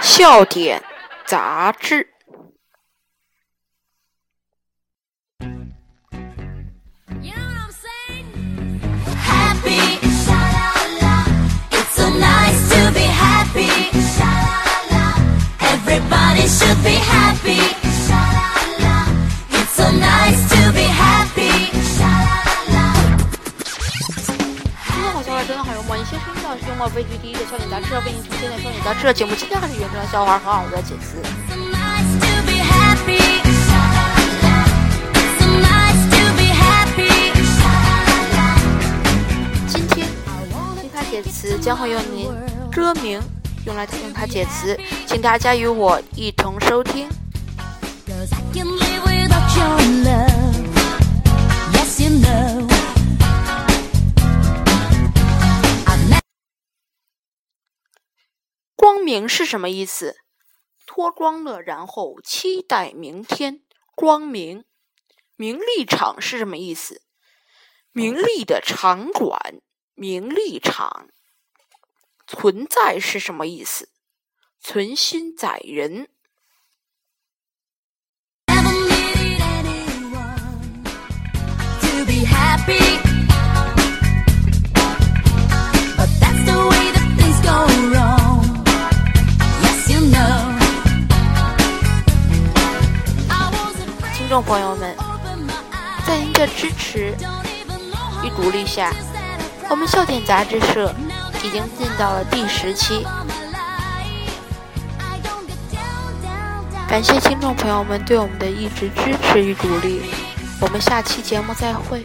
笑点杂志。真的好幽默你先睡觉，幽默悲剧第一的笑点杂志为您呈现的笑点杂志节目，今天还是原创笑话，很好的解词。今天听他解词将会用您歌名用来用它解词，请大家与我一同收听。明是什么意思？脱光了，然后期待明天。光明，名利场是什么意思？名利的场馆，名利场。存在是什么意思？存心载人。听众朋友们，在您的支持与鼓励下，我们笑点杂志社已经进到了第十期。感谢听众朋友们对我们的一直支持与鼓励，我们下期节目再会。